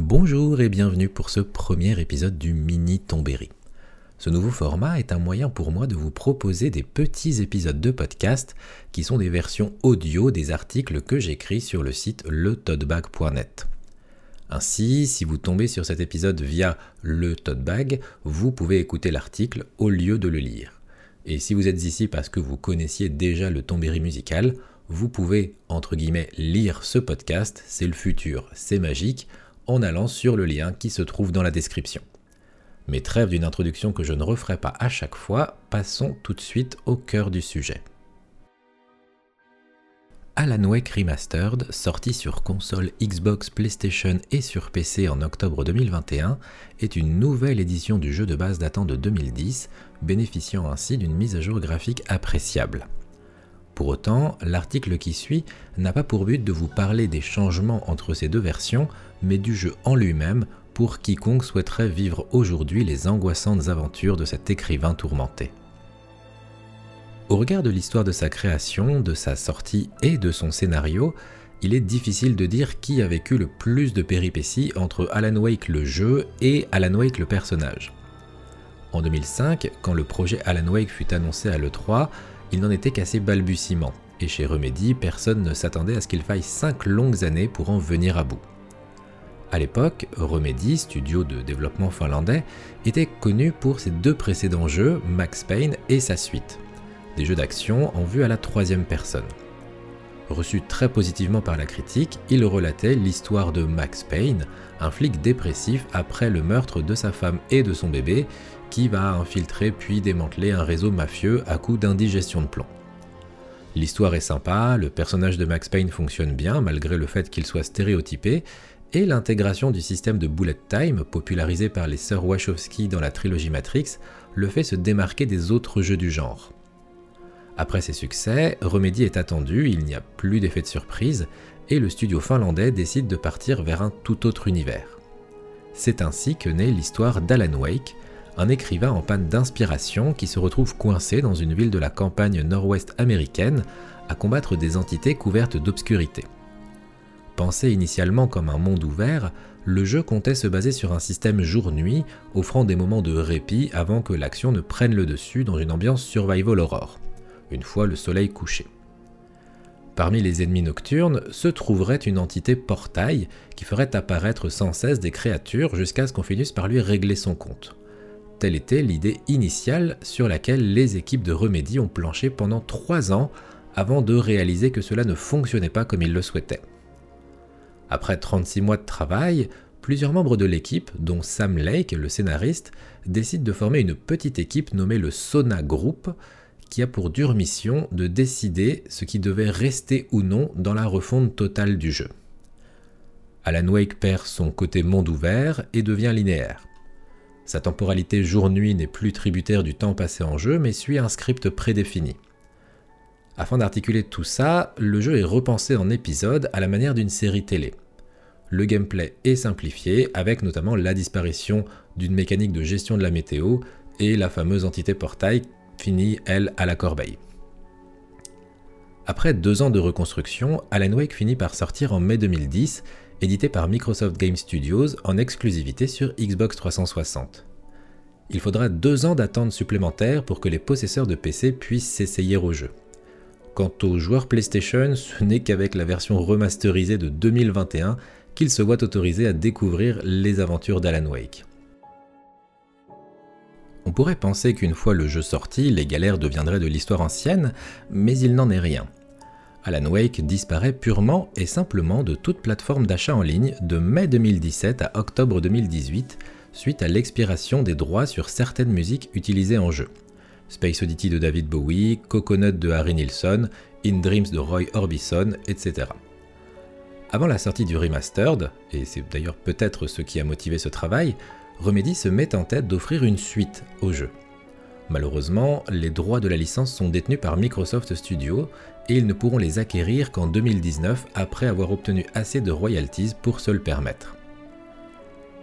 Bonjour et bienvenue pour ce premier épisode du Mini Tombéry. Ce nouveau format est un moyen pour moi de vous proposer des petits épisodes de podcast qui sont des versions audio des articles que j'écris sur le site letodbag.net. Ainsi, si vous tombez sur cet épisode via le Toadbag, vous pouvez écouter l'article au lieu de le lire. Et si vous êtes ici parce que vous connaissiez déjà le Tombéry musical, vous pouvez, entre guillemets, lire ce podcast, c'est le futur, c'est magique, en allant sur le lien qui se trouve dans la description. Mais trêve d'une introduction que je ne referai pas à chaque fois, passons tout de suite au cœur du sujet. Alan Wake Remastered, sorti sur console Xbox, PlayStation et sur PC en octobre 2021, est une nouvelle édition du jeu de base datant de 2010, bénéficiant ainsi d'une mise à jour graphique appréciable. Pour autant, l'article qui suit n'a pas pour but de vous parler des changements entre ces deux versions, mais du jeu en lui-même pour quiconque souhaiterait vivre aujourd'hui les angoissantes aventures de cet écrivain tourmenté. Au regard de l'histoire de sa création, de sa sortie et de son scénario, il est difficile de dire qui a vécu le plus de péripéties entre Alan Wake le jeu et Alan Wake le personnage. En 2005, quand le projet Alan Wake fut annoncé à l'E3, il n'en était qu'à ses balbutiements, et chez Remedy, personne ne s'attendait à ce qu'il faille 5 longues années pour en venir à bout. À l'époque, Remedy, studio de développement finlandais, était connu pour ses deux précédents jeux, Max Payne et sa suite, des jeux d'action en vue à la troisième personne. Reçu très positivement par la critique, il relatait l'histoire de Max Payne, un flic dépressif après le meurtre de sa femme et de son bébé, qui va infiltrer puis démanteler un réseau mafieux à coup d'indigestion de plomb. L'histoire est sympa, le personnage de Max Payne fonctionne bien malgré le fait qu'il soit stéréotypé, et l'intégration du système de bullet time, popularisé par les sœurs Wachowski dans la trilogie Matrix, le fait se démarquer des autres jeux du genre. Après ses succès, Remedy est attendu, il n'y a plus d'effet de surprise, et le studio finlandais décide de partir vers un tout autre univers. C'est ainsi que naît l'histoire d'Alan Wake, un écrivain en panne d'inspiration qui se retrouve coincé dans une ville de la campagne nord-ouest américaine à combattre des entités couvertes d'obscurité. Pensé initialement comme un monde ouvert, le jeu comptait se baser sur un système jour-nuit, offrant des moments de répit avant que l'action ne prenne le dessus dans une ambiance survival horror, une fois le soleil couché. Parmi les ennemis nocturnes se trouverait une entité portail qui ferait apparaître sans cesse des créatures jusqu'à ce qu'on finisse par lui régler son compte. Telle était l'idée initiale sur laquelle les équipes de Remedy ont planché pendant 3 ans avant de réaliser que cela ne fonctionnait pas comme ils le souhaitaient. Après 36 mois de travail, plusieurs membres de l'équipe, dont Sam Lake, le scénariste, décident de former une petite équipe nommée le Sona Group, qui a pour dure mission de décider ce qui devait rester ou non dans la refonte totale du jeu. Alan Wake perd son côté monde ouvert et devient linéaire. Sa temporalité jour-nuit n'est plus tributaire du temps passé en jeu, mais suit un script prédéfini. Afin d'articuler tout ça, le jeu est repensé en épisodes à la manière d'une série télé. Le gameplay est simplifié, avec notamment la disparition d'une mécanique de gestion de la météo et la fameuse entité portail finie, elle, à la corbeille. Après deux ans de reconstruction, Alan Wake finit par sortir en mai 2010 édité par Microsoft Game Studios en exclusivité sur Xbox 360. Il faudra deux ans d'attente supplémentaire pour que les possesseurs de PC puissent s'essayer au jeu. Quant aux joueurs PlayStation, ce n'est qu'avec la version remasterisée de 2021 qu'ils se voient autorisés à découvrir les aventures d'Alan Wake. On pourrait penser qu'une fois le jeu sorti, les galères deviendraient de l'histoire ancienne, mais il n'en est rien. Alan Wake disparaît purement et simplement de toute plateforme d'achat en ligne de mai 2017 à octobre 2018 suite à l'expiration des droits sur certaines musiques utilisées en jeu. Space Oddity de David Bowie, Coconut de Harry Nilsson, In Dreams de Roy Orbison, etc. Avant la sortie du remastered, et c'est d'ailleurs peut-être ce qui a motivé ce travail, Remedy se met en tête d'offrir une suite au jeu. Malheureusement, les droits de la licence sont détenus par Microsoft Studios et ils ne pourront les acquérir qu'en 2019 après avoir obtenu assez de royalties pour se le permettre.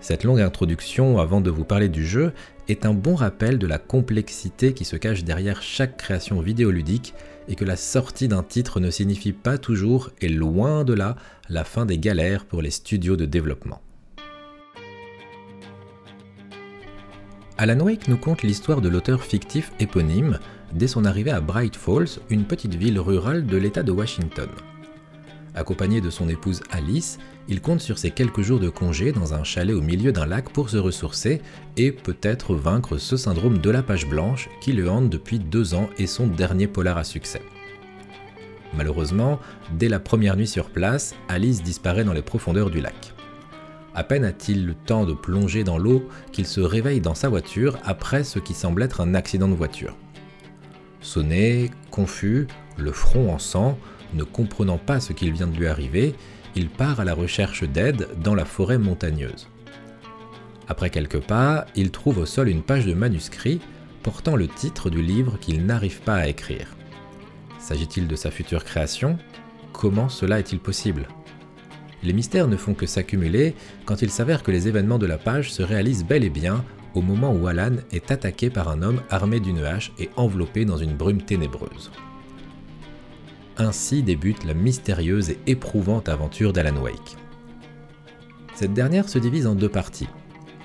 Cette longue introduction avant de vous parler du jeu est un bon rappel de la complexité qui se cache derrière chaque création vidéoludique et que la sortie d'un titre ne signifie pas toujours, et loin de là, la fin des galères pour les studios de développement. Alan Wake nous conte l'histoire de l'auteur fictif éponyme dès son arrivée à Bright Falls, une petite ville rurale de l'État de Washington. Accompagné de son épouse Alice, il compte sur ses quelques jours de congé dans un chalet au milieu d'un lac pour se ressourcer et peut-être vaincre ce syndrome de la page blanche qui le hante depuis deux ans et son dernier polar à succès. Malheureusement, dès la première nuit sur place, Alice disparaît dans les profondeurs du lac. À peine a-t-il le temps de plonger dans l'eau qu'il se réveille dans sa voiture après ce qui semble être un accident de voiture. Sonné, confus, le front en sang, ne comprenant pas ce qu'il vient de lui arriver, il part à la recherche d'aide dans la forêt montagneuse. Après quelques pas, il trouve au sol une page de manuscrit portant le titre du livre qu'il n'arrive pas à écrire. S'agit-il de sa future création? Comment cela est-il possible? Les mystères ne font que s'accumuler quand il s'avère que les événements de la page se réalisent bel et bien au moment où Alan est attaqué par un homme armé d'une hache et enveloppé dans une brume ténébreuse. Ainsi débute la mystérieuse et éprouvante aventure d'Alan Wake. Cette dernière se divise en deux parties.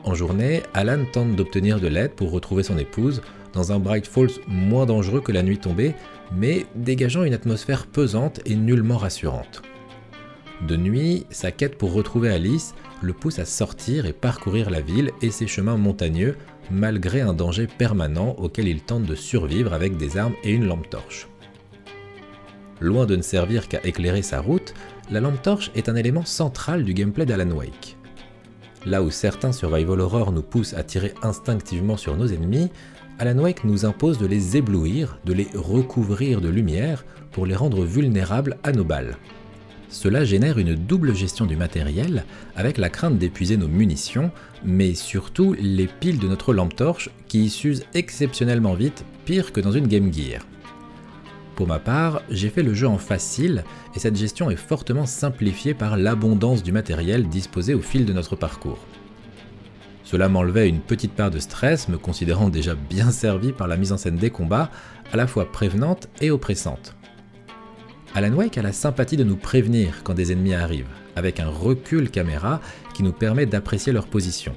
En journée, Alan tente d'obtenir de l'aide pour retrouver son épouse dans un Bright Falls moins dangereux que la nuit tombée, mais dégageant une atmosphère pesante et nullement rassurante. De nuit, sa quête pour retrouver Alice le pousse à sortir et parcourir la ville et ses chemins montagneux, malgré un danger permanent auquel il tente de survivre avec des armes et une lampe torche. Loin de ne servir qu'à éclairer sa route, la lampe torche est un élément central du gameplay d'Alan Wake. Là où certains survival horror nous poussent à tirer instinctivement sur nos ennemis, Alan Wake nous impose de les éblouir, de les recouvrir de lumière pour les rendre vulnérables à nos balles. Cela génère une double gestion du matériel, avec la crainte d'épuiser nos munitions, mais surtout les piles de notre lampe torche qui s'usent exceptionnellement vite, pire que dans une Game Gear. Pour ma part, j'ai fait le jeu en facile et cette gestion est fortement simplifiée par l'abondance du matériel disposé au fil de notre parcours. Cela m'enlevait une petite part de stress, me considérant déjà bien servi par la mise en scène des combats, à la fois prévenante et oppressante. Alan Wake a la sympathie de nous prévenir quand des ennemis arrivent, avec un recul caméra qui nous permet d'apprécier leur position.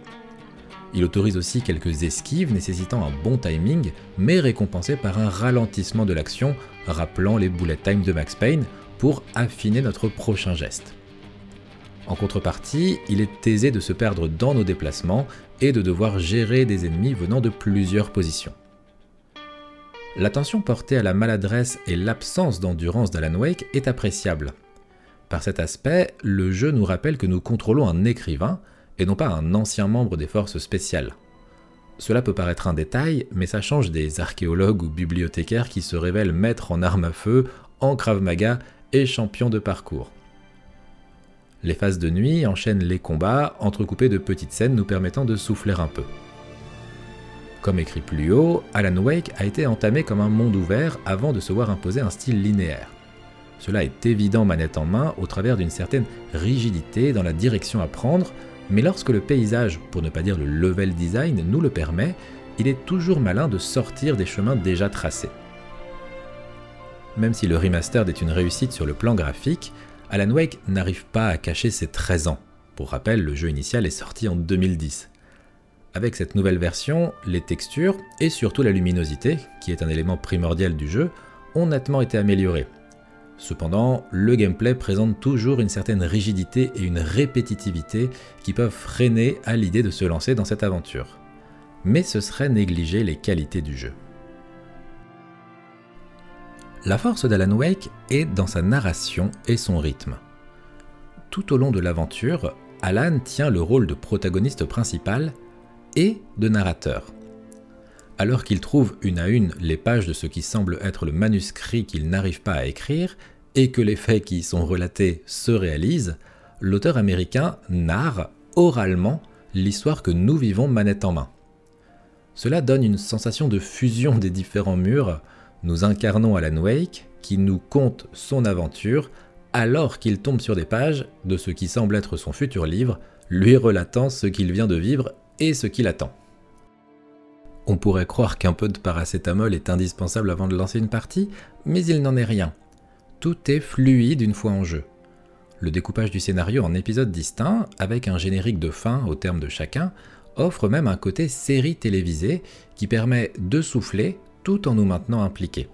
Il autorise aussi quelques esquives nécessitant un bon timing, mais récompensé par un ralentissement de l'action, rappelant les bullet time de Max Payne pour affiner notre prochain geste. En contrepartie, il est aisé de se perdre dans nos déplacements et de devoir gérer des ennemis venant de plusieurs positions. L'attention portée à la maladresse et l'absence d'endurance d'Alan Wake est appréciable. Par cet aspect, le jeu nous rappelle que nous contrôlons un écrivain, et non pas un ancien membre des forces spéciales. Cela peut paraître un détail, mais ça change des archéologues ou bibliothécaires qui se révèlent maîtres en armes à feu, en Krav et champions de parcours. Les phases de nuit enchaînent les combats, entrecoupés de petites scènes nous permettant de souffler un peu. Comme écrit plus haut, Alan Wake a été entamé comme un monde ouvert avant de se voir imposer un style linéaire. Cela est évident manette en main au travers d'une certaine rigidité dans la direction à prendre, mais lorsque le paysage, pour ne pas dire le level design, nous le permet, il est toujours malin de sortir des chemins déjà tracés. Même si le remastered est une réussite sur le plan graphique, Alan Wake n'arrive pas à cacher ses 13 ans. Pour rappel, le jeu initial est sorti en 2010. Avec cette nouvelle version, les textures et surtout la luminosité, qui est un élément primordial du jeu, ont nettement été améliorées, Cependant, le gameplay présente toujours une certaine rigidité et une répétitivité qui peuvent freiner à l'idée de se lancer dans cette aventure. Mais ce serait négliger les qualités du jeu. La force d'Alan Wake est dans sa narration et son rythme. Tout au long de l'aventure, Alan tient le rôle de protagoniste principal et de narrateur. Alors qu'il trouve une à une les pages de ce qui semble être le manuscrit qu'il n'arrive pas à écrire, et que les faits qui y sont relatés se réalisent, l'auteur américain narre oralement l'histoire que nous vivons manette en main. Cela donne une sensation de fusion des différents murs. Nous incarnons Alan Wake, qui nous conte son aventure, alors qu'il tombe sur des pages de ce qui semble être son futur livre, lui relatant ce qu'il vient de vivre et ce qu'il attend. On pourrait croire qu'un peu de paracétamol est indispensable avant de lancer une partie, mais il n'en est rien. Tout est fluide une fois en jeu. Le découpage du scénario en épisodes distincts, avec un générique de fin au terme de chacun, offre même un côté série télévisée qui permet de souffler tout en nous maintenant impliqués.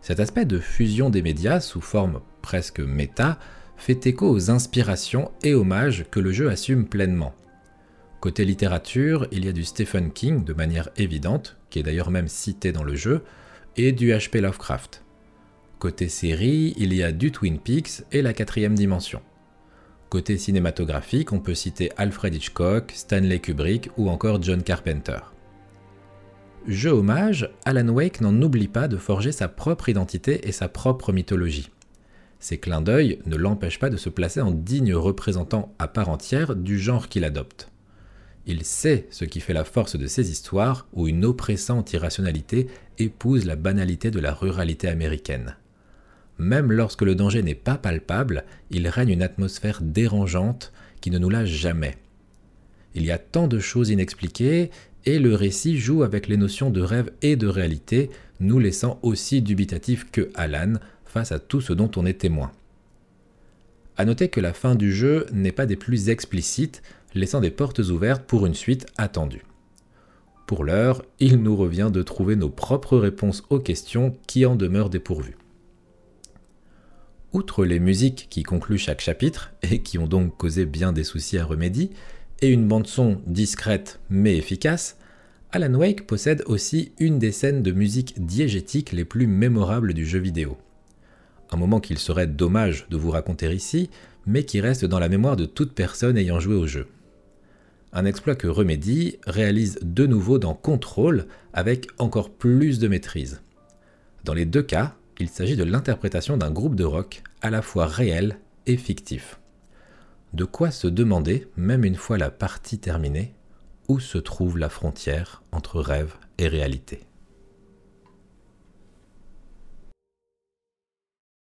Cet aspect de fusion des médias sous forme presque méta fait écho aux inspirations et hommages que le jeu assume pleinement. Côté littérature, il y a du Stephen King de manière évidente, qui est d'ailleurs même cité dans le jeu, et du HP Lovecraft. Côté série, il y a du Twin Peaks et la quatrième dimension. Côté cinématographique, on peut citer Alfred Hitchcock, Stanley Kubrick ou encore John Carpenter. Jeu hommage, Alan Wake n'en oublie pas de forger sa propre identité et sa propre mythologie. Ces clins d'œil ne l'empêchent pas de se placer en digne représentant à part entière du genre qu'il adopte. Il sait ce qui fait la force de ces histoires où une oppressante irrationalité épouse la banalité de la ruralité américaine. Même lorsque le danger n'est pas palpable, il règne une atmosphère dérangeante qui ne nous lâche jamais. Il y a tant de choses inexpliquées et le récit joue avec les notions de rêve et de réalité, nous laissant aussi dubitatifs que Alan face à tout ce dont on est témoin. A noter que la fin du jeu n'est pas des plus explicites, laissant des portes ouvertes pour une suite attendue. Pour l'heure, il nous revient de trouver nos propres réponses aux questions qui en demeurent dépourvues. Outre les musiques qui concluent chaque chapitre, et qui ont donc causé bien des soucis à Remedy, et une bande-son discrète mais efficace, Alan Wake possède aussi une des scènes de musique diégétique les plus mémorables du jeu vidéo. Un moment qu'il serait dommage de vous raconter ici, mais qui reste dans la mémoire de toute personne ayant joué au jeu un exploit que Remedy réalise de nouveau dans Control avec encore plus de maîtrise. Dans les deux cas, il s'agit de l'interprétation d'un groupe de rock à la fois réel et fictif. De quoi se demander, même une fois la partie terminée, où se trouve la frontière entre rêve et réalité.